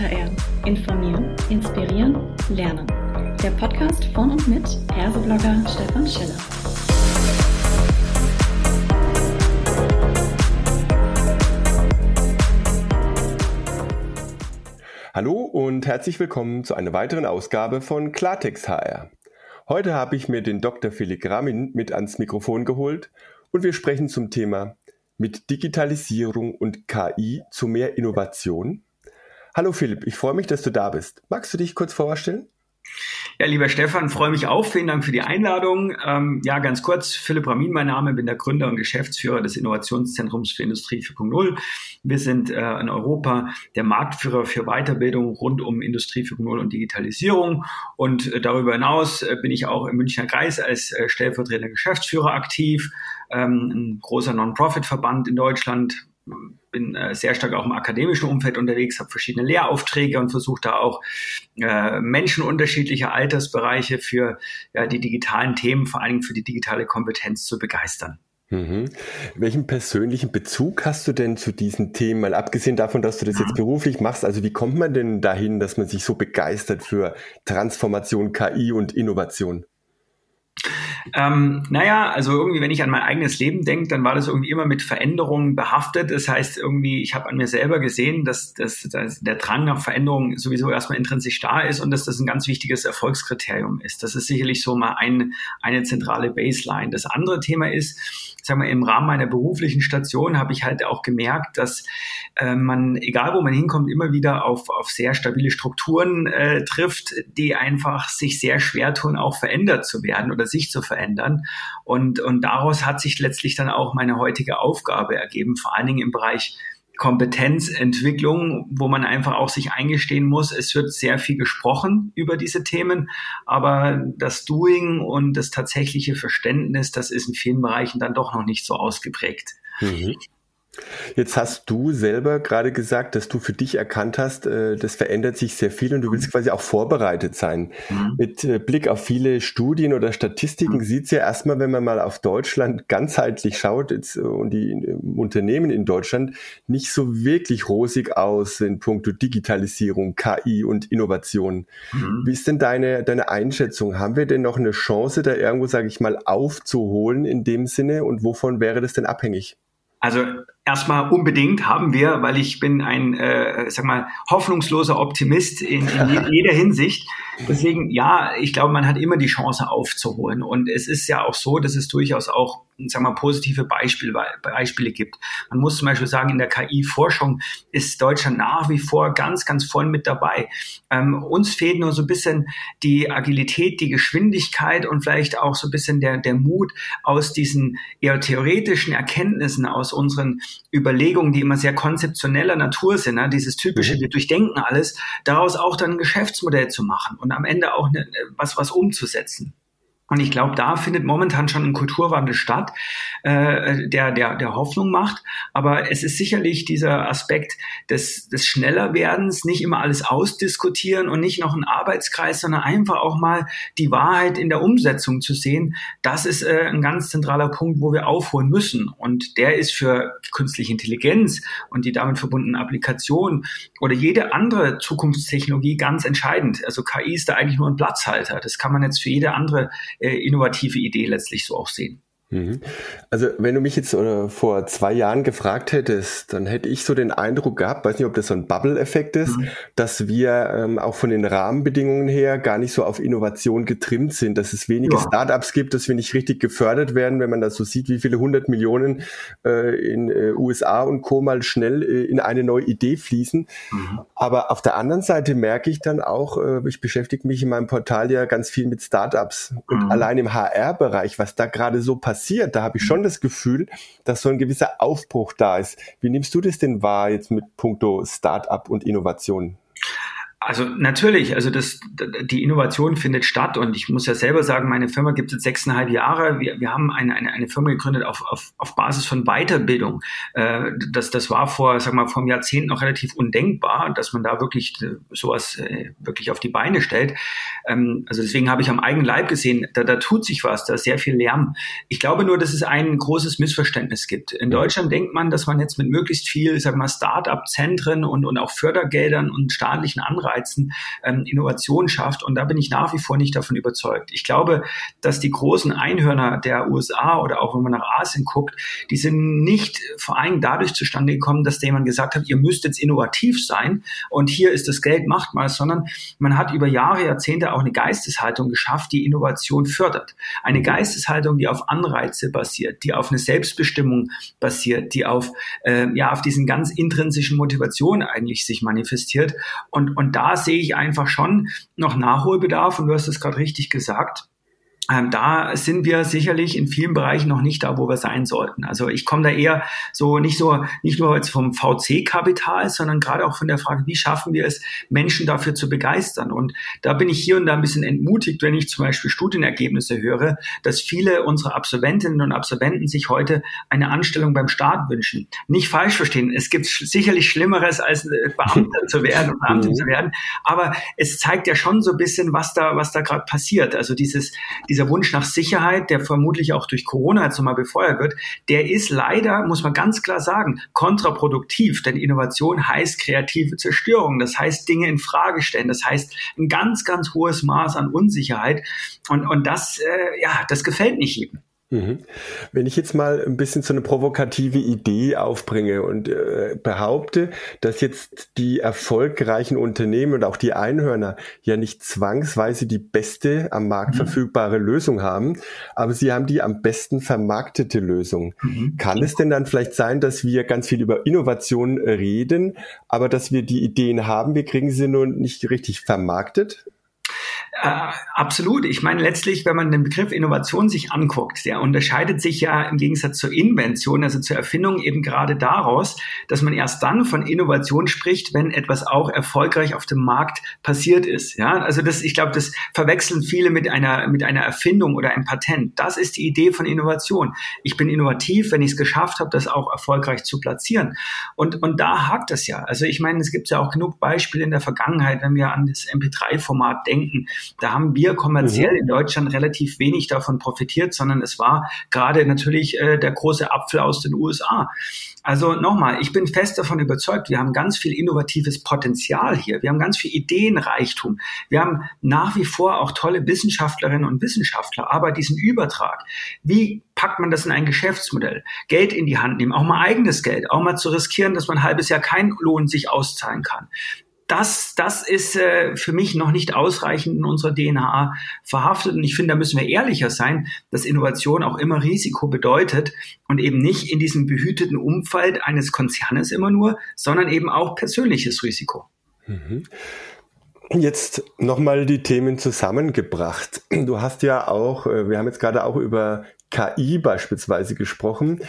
HR. Informieren, inspirieren, lernen. Der Podcast von und mit Herseblogger Stefan Schiller. Hallo und herzlich willkommen zu einer weiteren Ausgabe von Klartext HR. Heute habe ich mir den Dr. Philipp Ramin mit ans Mikrofon geholt und wir sprechen zum Thema mit Digitalisierung und KI zu mehr Innovation. Hallo Philipp, ich freue mich, dass du da bist. Magst du dich kurz vorstellen? Ja, lieber Stefan, freue mich auch. Vielen Dank für die Einladung. Ähm, ja, ganz kurz, Philipp Ramin, mein Name, bin der Gründer und Geschäftsführer des Innovationszentrums für Industrie 4.0. Wir sind äh, in Europa der Marktführer für Weiterbildung rund um Industrie 4.0 und Digitalisierung. Und äh, darüber hinaus äh, bin ich auch im Münchner Kreis als äh, stellvertretender Geschäftsführer aktiv. Ähm, ein großer Non-Profit-Verband in Deutschland, bin äh, sehr stark auch im akademischen Umfeld unterwegs, habe verschiedene Lehraufträge und versuche da auch äh, Menschen unterschiedlicher Altersbereiche für ja, die digitalen Themen, vor allem für die digitale Kompetenz zu begeistern. Mhm. Welchen persönlichen Bezug hast du denn zu diesen Themen? Mal abgesehen davon, dass du das jetzt beruflich machst, also wie kommt man denn dahin, dass man sich so begeistert für Transformation, KI und Innovation? Ähm, naja, also irgendwie, wenn ich an mein eigenes Leben denke, dann war das irgendwie immer mit Veränderungen behaftet. Das heißt, irgendwie, ich habe an mir selber gesehen, dass, dass, dass der Drang nach Veränderung sowieso erstmal intrinsisch da ist und dass das ein ganz wichtiges Erfolgskriterium ist. Das ist sicherlich so mal ein, eine zentrale Baseline. Das andere Thema ist, sagen wir, im Rahmen meiner beruflichen Station habe ich halt auch gemerkt, dass äh, man, egal wo man hinkommt, immer wieder auf, auf sehr stabile Strukturen äh, trifft, die einfach sich sehr schwer tun, auch verändert zu werden oder sich zu verändern. Und, und daraus hat sich letztlich dann auch meine heutige Aufgabe ergeben, vor allen Dingen im Bereich Kompetenzentwicklung, wo man einfach auch sich eingestehen muss, es wird sehr viel gesprochen über diese Themen, aber das Doing und das tatsächliche Verständnis, das ist in vielen Bereichen dann doch noch nicht so ausgeprägt. Mhm. Jetzt hast du selber gerade gesagt, dass du für dich erkannt hast, äh, das verändert sich sehr viel und du willst quasi auch vorbereitet sein. Mhm. Mit äh, Blick auf viele Studien oder Statistiken mhm. sieht es ja erstmal, wenn man mal auf Deutschland ganzheitlich schaut jetzt, äh, und die Unternehmen in Deutschland nicht so wirklich rosig aus in puncto Digitalisierung, KI und Innovation. Mhm. Wie ist denn deine, deine Einschätzung? Haben wir denn noch eine Chance, da irgendwo, sage ich mal, aufzuholen in dem Sinne und wovon wäre das denn abhängig? Also erstmal unbedingt haben wir, weil ich bin ein, äh, sag mal, hoffnungsloser Optimist in, in jeder Hinsicht. Deswegen, ja, ich glaube, man hat immer die Chance aufzuholen. Und es ist ja auch so, dass es durchaus auch, sag mal, positive Beispiele, Beispiele gibt. Man muss zum Beispiel sagen, in der KI-Forschung ist Deutschland nach wie vor ganz, ganz voll mit dabei. Ähm, uns fehlt nur so ein bisschen die Agilität, die Geschwindigkeit und vielleicht auch so ein bisschen der, der Mut aus diesen eher theoretischen Erkenntnissen, aus unseren Überlegungen, die immer sehr konzeptioneller Natur sind, ne? dieses typische, mhm. wir durchdenken alles, daraus auch dann ein Geschäftsmodell zu machen und am Ende auch ne, was, was umzusetzen. Und ich glaube, da findet momentan schon ein Kulturwandel statt, äh, der, der, der Hoffnung macht. Aber es ist sicherlich dieser Aspekt des, des Schnellerwerdens, nicht immer alles ausdiskutieren und nicht noch ein Arbeitskreis, sondern einfach auch mal die Wahrheit in der Umsetzung zu sehen. Das ist äh, ein ganz zentraler Punkt, wo wir aufholen müssen. Und der ist für künstliche Intelligenz und die damit verbundenen Applikationen oder jede andere Zukunftstechnologie ganz entscheidend. Also KI ist da eigentlich nur ein Platzhalter. Das kann man jetzt für jede andere innovative Idee letztlich so auch sehen. Mhm. Also wenn du mich jetzt oder vor zwei Jahren gefragt hättest, dann hätte ich so den Eindruck gehabt, weiß nicht, ob das so ein Bubble-Effekt ist, mhm. dass wir ähm, auch von den Rahmenbedingungen her gar nicht so auf Innovation getrimmt sind, dass es wenige ja. Startups gibt, dass wir nicht richtig gefördert werden, wenn man das so sieht, wie viele hundert Millionen äh, in äh, USA und Co. mal schnell äh, in eine neue Idee fließen. Mhm. Aber auf der anderen Seite merke ich dann auch, äh, ich beschäftige mich in meinem Portal ja ganz viel mit Startups und mhm. allein im HR-Bereich, was da gerade so passiert, passiert, da habe ich schon das Gefühl, dass so ein gewisser Aufbruch da ist. Wie nimmst du das denn wahr jetzt mit puncto Start-up und Innovation? Also natürlich, also das, die Innovation findet statt und ich muss ja selber sagen, meine Firma gibt es jetzt sechseinhalb Jahre. Wir, wir haben eine, eine, eine Firma gegründet auf, auf, auf Basis von Weiterbildung. Äh, das, das war vor, sag mal, vor einem Jahrzehnt noch relativ undenkbar, dass man da wirklich äh, sowas äh, wirklich auf die Beine stellt. Ähm, also deswegen habe ich am eigenen Leib gesehen, da, da tut sich was, da ist sehr viel Lärm. Ich glaube nur, dass es ein großes Missverständnis gibt. In Deutschland denkt man, dass man jetzt mit möglichst viel, sag mal, Start-up-Zentren und, und auch Fördergeldern und staatlichen Anreizen Anreizen ähm, Innovation schafft. Und da bin ich nach wie vor nicht davon überzeugt. Ich glaube, dass die großen Einhörner der USA oder auch wenn man nach Asien guckt, die sind nicht vor allem dadurch zustande gekommen, dass jemand gesagt hat, ihr müsst jetzt innovativ sein und hier ist das Geld, macht mal, sondern man hat über Jahre, Jahrzehnte auch eine Geisteshaltung geschafft, die Innovation fördert. Eine Geisteshaltung, die auf Anreize basiert, die auf eine Selbstbestimmung basiert, die auf, äh, ja, auf diesen ganz intrinsischen Motivationen eigentlich sich manifestiert. Und, und da sehe ich einfach schon noch Nachholbedarf. Und du hast es gerade richtig gesagt ähm, da sind wir sicherlich in vielen Bereichen noch nicht da, wo wir sein sollten. Also ich komme da eher so nicht so nicht nur jetzt vom VC-Kapital, sondern gerade auch von der Frage, wie schaffen wir es, Menschen dafür zu begeistern. Und da bin ich hier und da ein bisschen entmutigt, wenn ich zum Beispiel Studienergebnisse höre, dass viele unserer Absolventinnen und Absolventen sich heute eine Anstellung beim Staat wünschen. Nicht falsch verstehen. Es gibt sicherlich Schlimmeres, als Beamter zu werden und Beamtin zu werden. Aber es zeigt ja schon so ein bisschen, was da, was da gerade passiert. Also dieses, dieses dieser Wunsch nach Sicherheit, der vermutlich auch durch Corona jetzt nochmal befeuert wird, der ist leider, muss man ganz klar sagen, kontraproduktiv. Denn Innovation heißt kreative Zerstörung. Das heißt Dinge in Frage stellen. Das heißt ein ganz, ganz hohes Maß an Unsicherheit. Und, und das, äh, ja, das gefällt nicht jedem. Mhm. Wenn ich jetzt mal ein bisschen so eine provokative Idee aufbringe und äh, behaupte, dass jetzt die erfolgreichen Unternehmen und auch die Einhörner ja nicht zwangsweise die beste am Markt mhm. verfügbare Lösung haben, aber sie haben die am besten vermarktete Lösung. Mhm. Kann es denn dann vielleicht sein, dass wir ganz viel über Innovation reden, aber dass wir die Ideen haben, wir kriegen sie nur nicht richtig vermarktet? Äh, absolut. Ich meine, letztlich, wenn man den Begriff Innovation sich anguckt, der unterscheidet sich ja im Gegensatz zur Invention, also zur Erfindung eben gerade daraus, dass man erst dann von Innovation spricht, wenn etwas auch erfolgreich auf dem Markt passiert ist. Ja, also das, ich glaube, das verwechseln viele mit einer, mit einer Erfindung oder einem Patent. Das ist die Idee von Innovation. Ich bin innovativ, wenn ich es geschafft habe, das auch erfolgreich zu platzieren. Und, und da hakt es ja. Also ich meine, es gibt ja auch genug Beispiele in der Vergangenheit, wenn wir an das MP3-Format denken da haben wir kommerziell mhm. in Deutschland relativ wenig davon profitiert, sondern es war gerade natürlich äh, der große Apfel aus den USA. Also nochmal, ich bin fest davon überzeugt, wir haben ganz viel innovatives Potenzial hier. Wir haben ganz viel Ideenreichtum. Wir haben nach wie vor auch tolle Wissenschaftlerinnen und Wissenschaftler. Aber diesen Übertrag, wie packt man das in ein Geschäftsmodell? Geld in die Hand nehmen, auch mal eigenes Geld, auch mal zu riskieren, dass man ein halbes Jahr kein Lohn sich auszahlen kann das, das ist äh, für mich noch nicht ausreichend in unserer DNA verhaftet. Und ich finde, da müssen wir ehrlicher sein, dass Innovation auch immer Risiko bedeutet und eben nicht in diesem behüteten Umfeld eines Konzernes immer nur, sondern eben auch persönliches Risiko. Mhm. Jetzt nochmal die Themen zusammengebracht. Du hast ja auch, äh, wir haben jetzt gerade auch über KI beispielsweise gesprochen.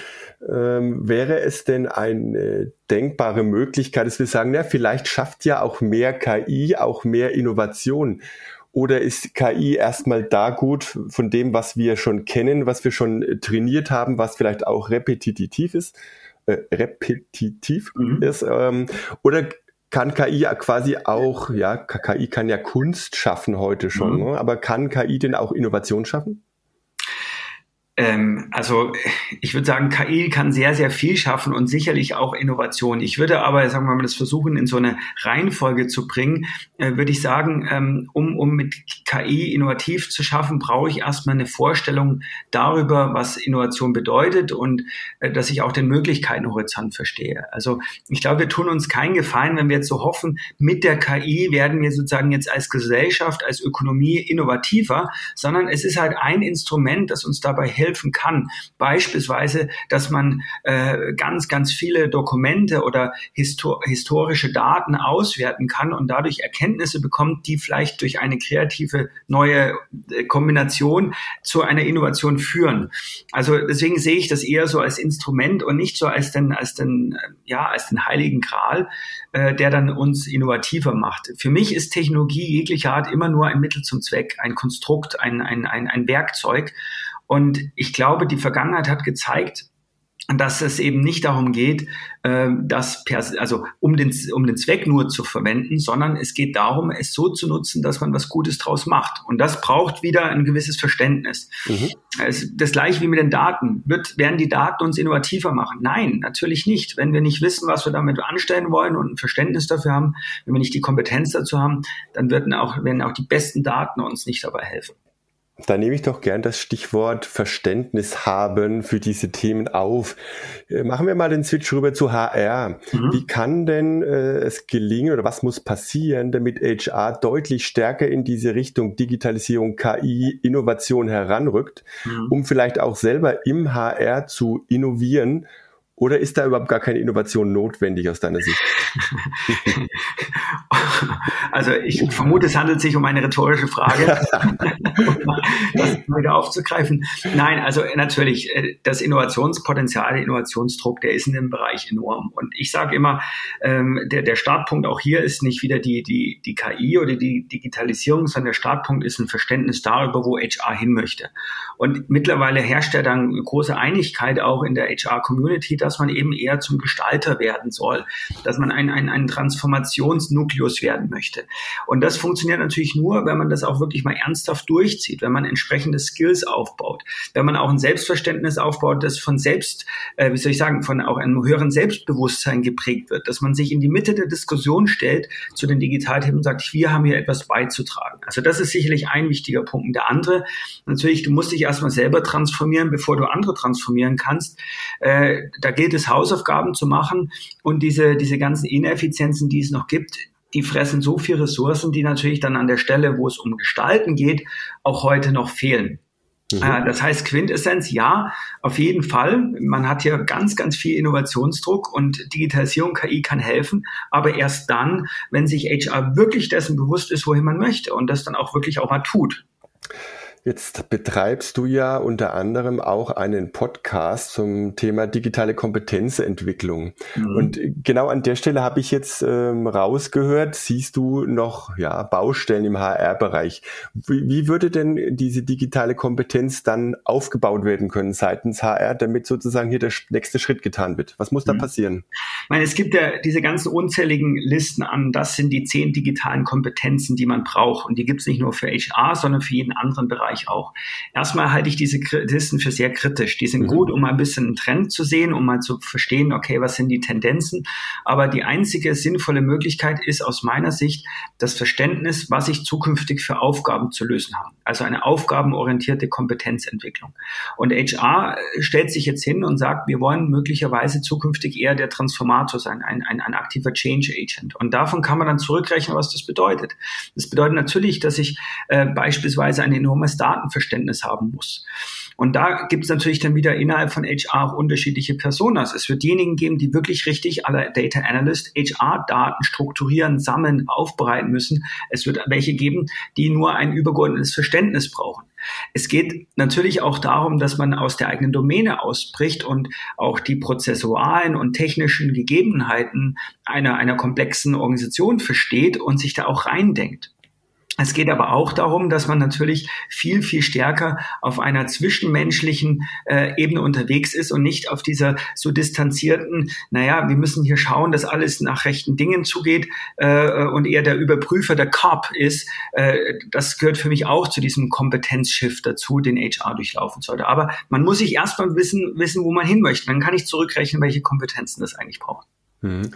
Ähm, wäre es denn eine denkbare Möglichkeit, dass wir sagen, ja, vielleicht schafft ja auch mehr KI, auch mehr Innovation? Oder ist KI erstmal da gut von dem, was wir schon kennen, was wir schon trainiert haben, was vielleicht auch repetitiv ist? Äh, repetitiv mhm. ist. Ähm, oder kann KI quasi auch, ja, KI kann ja Kunst schaffen heute schon, mhm. ne? aber kann KI denn auch Innovation schaffen? Ähm, also ich würde sagen, KI kann sehr, sehr viel schaffen und sicherlich auch Innovation. Ich würde aber, sagen wir mal, das versuchen in so eine Reihenfolge zu bringen, äh, würde ich sagen, ähm, um, um mit KI innovativ zu schaffen, brauche ich erstmal eine Vorstellung darüber, was Innovation bedeutet und äh, dass ich auch den Möglichkeitenhorizont verstehe. Also ich glaube, wir tun uns keinen Gefallen, wenn wir jetzt so hoffen, mit der KI werden wir sozusagen jetzt als Gesellschaft, als Ökonomie innovativer, sondern es ist halt ein Instrument, das uns dabei hilft, helfen kann. Beispielsweise, dass man äh, ganz, ganz viele Dokumente oder histor historische Daten auswerten kann und dadurch Erkenntnisse bekommt, die vielleicht durch eine kreative neue äh, Kombination zu einer Innovation führen. Also deswegen sehe ich das eher so als Instrument und nicht so als den, als den, ja, als den heiligen Gral, äh, der dann uns innovativer macht. Für mich ist Technologie jeglicher Art immer nur ein Mittel zum Zweck, ein Konstrukt, ein, ein, ein, ein Werkzeug. Und ich glaube, die Vergangenheit hat gezeigt, dass es eben nicht darum geht, äh, das per, also um den, um den Zweck nur zu verwenden, sondern es geht darum, es so zu nutzen, dass man was Gutes draus macht. Und das braucht wieder ein gewisses Verständnis. Mhm. Es, das gleiche wie mit den Daten. Wird, werden die Daten uns innovativer machen? Nein, natürlich nicht. Wenn wir nicht wissen, was wir damit anstellen wollen und ein Verständnis dafür haben, wenn wir nicht die Kompetenz dazu haben, dann werden auch, werden auch die besten Daten uns nicht dabei helfen. Da nehme ich doch gern das Stichwort Verständnis haben für diese Themen auf. Äh, machen wir mal den Switch rüber zu HR. Mhm. Wie kann denn äh, es gelingen oder was muss passieren, damit HR deutlich stärker in diese Richtung Digitalisierung, KI, Innovation heranrückt, mhm. um vielleicht auch selber im HR zu innovieren oder ist da überhaupt gar keine Innovation notwendig aus deiner Sicht? Also ich vermute, es handelt sich um eine rhetorische Frage, das wieder aufzugreifen. Nein, also natürlich, äh, das Innovationspotenzial, der Innovationsdruck, der ist in dem Bereich enorm. Und ich sage immer, ähm, der, der Startpunkt auch hier ist nicht wieder die, die, die KI oder die Digitalisierung, sondern der Startpunkt ist ein Verständnis darüber, wo HR hin möchte. Und mittlerweile herrscht ja dann große Einigkeit auch in der HR-Community, dass man eben eher zum Gestalter werden soll, dass man ein, ein, ein Transformationsnukleus werden möchte. Und das funktioniert natürlich nur, wenn man das auch wirklich mal ernsthaft durchzieht, wenn man entsprechende Skills aufbaut, wenn man auch ein Selbstverständnis aufbaut, das von selbst, äh, wie soll ich sagen, von auch einem höheren Selbstbewusstsein geprägt wird, dass man sich in die Mitte der Diskussion stellt zu den Digitalthemen und sagt, wir haben hier etwas beizutragen. Also das ist sicherlich ein wichtiger Punkt. Der andere, natürlich, du musst dich erstmal selber transformieren, bevor du andere transformieren kannst. Äh, da gilt es, Hausaufgaben zu machen und diese, diese ganzen Ineffizienzen, die es noch gibt, die fressen so viel Ressourcen, die natürlich dann an der Stelle, wo es um Gestalten geht, auch heute noch fehlen. Mhm. Äh, das heißt, Quintessenz, ja, auf jeden Fall. Man hat hier ganz, ganz viel Innovationsdruck und Digitalisierung, KI kann helfen, aber erst dann, wenn sich HR wirklich dessen bewusst ist, wohin man möchte und das dann auch wirklich auch mal tut. Jetzt betreibst du ja unter anderem auch einen Podcast zum Thema digitale Kompetenzentwicklung. Mhm. Und genau an der Stelle habe ich jetzt ähm, rausgehört, siehst du noch ja, Baustellen im HR-Bereich. Wie, wie würde denn diese digitale Kompetenz dann aufgebaut werden können seitens HR, damit sozusagen hier der nächste Schritt getan wird? Was muss da mhm. passieren? Ich meine, es gibt ja diese ganzen unzähligen Listen an, das sind die zehn digitalen Kompetenzen, die man braucht. Und die gibt es nicht nur für HR, sondern für jeden anderen Bereich Bereich auch. Erstmal halte ich diese Listen für sehr kritisch. Die sind mhm. gut, um ein bisschen einen Trend zu sehen, um mal zu verstehen, okay, was sind die Tendenzen. Aber die einzige sinnvolle Möglichkeit ist aus meiner Sicht das Verständnis, was ich zukünftig für Aufgaben zu lösen habe. Also eine aufgabenorientierte Kompetenzentwicklung. Und HR stellt sich jetzt hin und sagt, wir wollen möglicherweise zukünftig eher der Transformator sein, ein, ein, ein aktiver Change Agent. Und davon kann man dann zurückrechnen, was das bedeutet. Das bedeutet natürlich, dass ich äh, beispielsweise ein enormes Datenverständnis haben muss. Und da gibt es natürlich dann wieder innerhalb von HR auch unterschiedliche Personas. Es wird diejenigen geben, die wirklich richtig alle Data Analyst HR-Daten strukturieren, sammeln, aufbereiten müssen. Es wird welche geben, die nur ein übergeordnetes Verständnis brauchen. Es geht natürlich auch darum, dass man aus der eigenen Domäne ausbricht und auch die prozessualen und technischen Gegebenheiten einer, einer komplexen Organisation versteht und sich da auch reindenkt. Es geht aber auch darum, dass man natürlich viel, viel stärker auf einer zwischenmenschlichen äh, Ebene unterwegs ist und nicht auf dieser so distanzierten, naja, wir müssen hier schauen, dass alles nach rechten Dingen zugeht äh, und eher der Überprüfer, der Cop ist. Äh, das gehört für mich auch zu diesem Kompetenzschiff dazu, den HR durchlaufen sollte. Aber man muss sich erstmal wissen, wissen, wo man hin möchte. Dann kann ich zurückrechnen, welche Kompetenzen das eigentlich braucht. Mhm.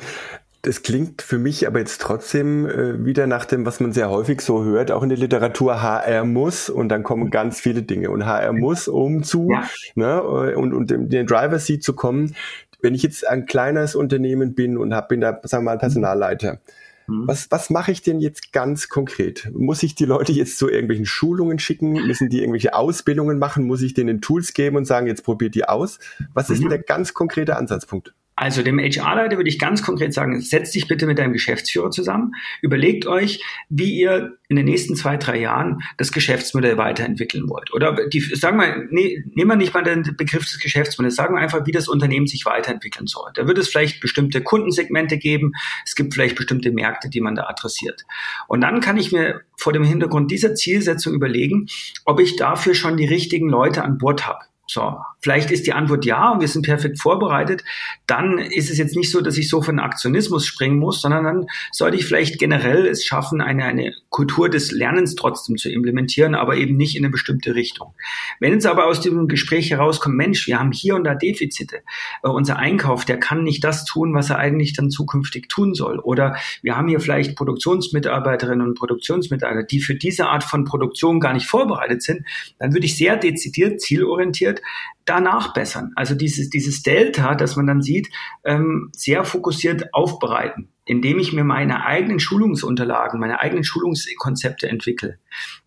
Das klingt für mich aber jetzt trotzdem äh, wieder nach dem, was man sehr häufig so hört, auch in der Literatur, HR muss und dann kommen ganz viele Dinge und HR muss, um zu ja. ne, und, und in den Driver Seat zu kommen. Wenn ich jetzt ein kleines Unternehmen bin und hab, bin da, sagen wir mal, Personalleiter, Mhm. Was, was mache ich denn jetzt ganz konkret? Muss ich die Leute jetzt zu irgendwelchen Schulungen schicken? Müssen die irgendwelche Ausbildungen machen? Muss ich denen Tools geben und sagen, jetzt probiert die aus? Was ist mhm. denn der ganz konkrete Ansatzpunkt? Also dem HR-Leiter würde ich ganz konkret sagen, setzt dich bitte mit deinem Geschäftsführer zusammen, überlegt euch, wie ihr in den nächsten zwei, drei Jahren das Geschäftsmodell weiterentwickeln wollt. Oder die, sagen wir, nee, nehmen wir nicht mal den Begriff des Geschäftsmodells, sagen wir einfach, wie das Unternehmen sich weiterentwickeln soll. Da wird es vielleicht bestimmte Kundensegmente geben, es gibt vielleicht bestimmte Märkte, die man da adressiert. Und dann kann ich mir vor dem Hintergrund dieser Zielsetzung überlegen, ob ich dafür schon die richtigen Leute an Bord habe. So, vielleicht ist die Antwort ja und wir sind perfekt vorbereitet. Dann ist es jetzt nicht so, dass ich so von Aktionismus springen muss, sondern dann sollte ich vielleicht generell es schaffen, eine, eine Kultur des Lernens trotzdem zu implementieren, aber eben nicht in eine bestimmte Richtung. Wenn jetzt aber aus dem Gespräch herauskommt, Mensch, wir haben hier und da Defizite, äh, unser Einkauf, der kann nicht das tun, was er eigentlich dann zukünftig tun soll. Oder wir haben hier vielleicht Produktionsmitarbeiterinnen und Produktionsmitarbeiter, die für diese Art von Produktion gar nicht vorbereitet sind, dann würde ich sehr dezidiert, zielorientiert wird, danach bessern. Also dieses, dieses Delta, das man dann sieht, ähm, sehr fokussiert aufbereiten, indem ich mir meine eigenen Schulungsunterlagen, meine eigenen Schulungskonzepte entwickle.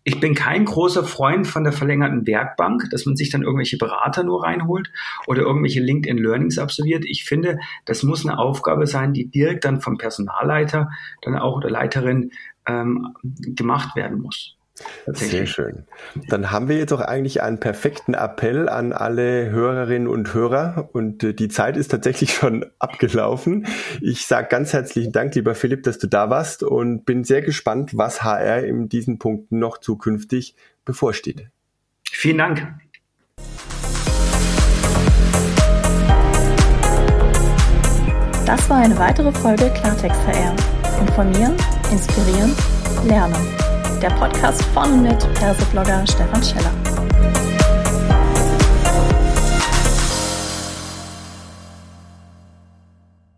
Ich bin kein großer Freund von der verlängerten Werkbank, dass man sich dann irgendwelche Berater nur reinholt oder irgendwelche LinkedIn Learnings absolviert. Ich finde, das muss eine Aufgabe sein, die direkt dann vom Personalleiter dann auch oder Leiterin ähm, gemacht werden muss. Sehr schön. Dann haben wir jetzt auch eigentlich einen perfekten Appell an alle Hörerinnen und Hörer und äh, die Zeit ist tatsächlich schon abgelaufen. Ich sage ganz herzlichen Dank, lieber Philipp, dass du da warst und bin sehr gespannt, was HR in diesen Punkten noch zukünftig bevorsteht. Vielen Dank. Das war eine weitere Folge Klartext HR. Informieren, inspirieren, lernen der Podcast von mit Perseblogger Stefan Scheller.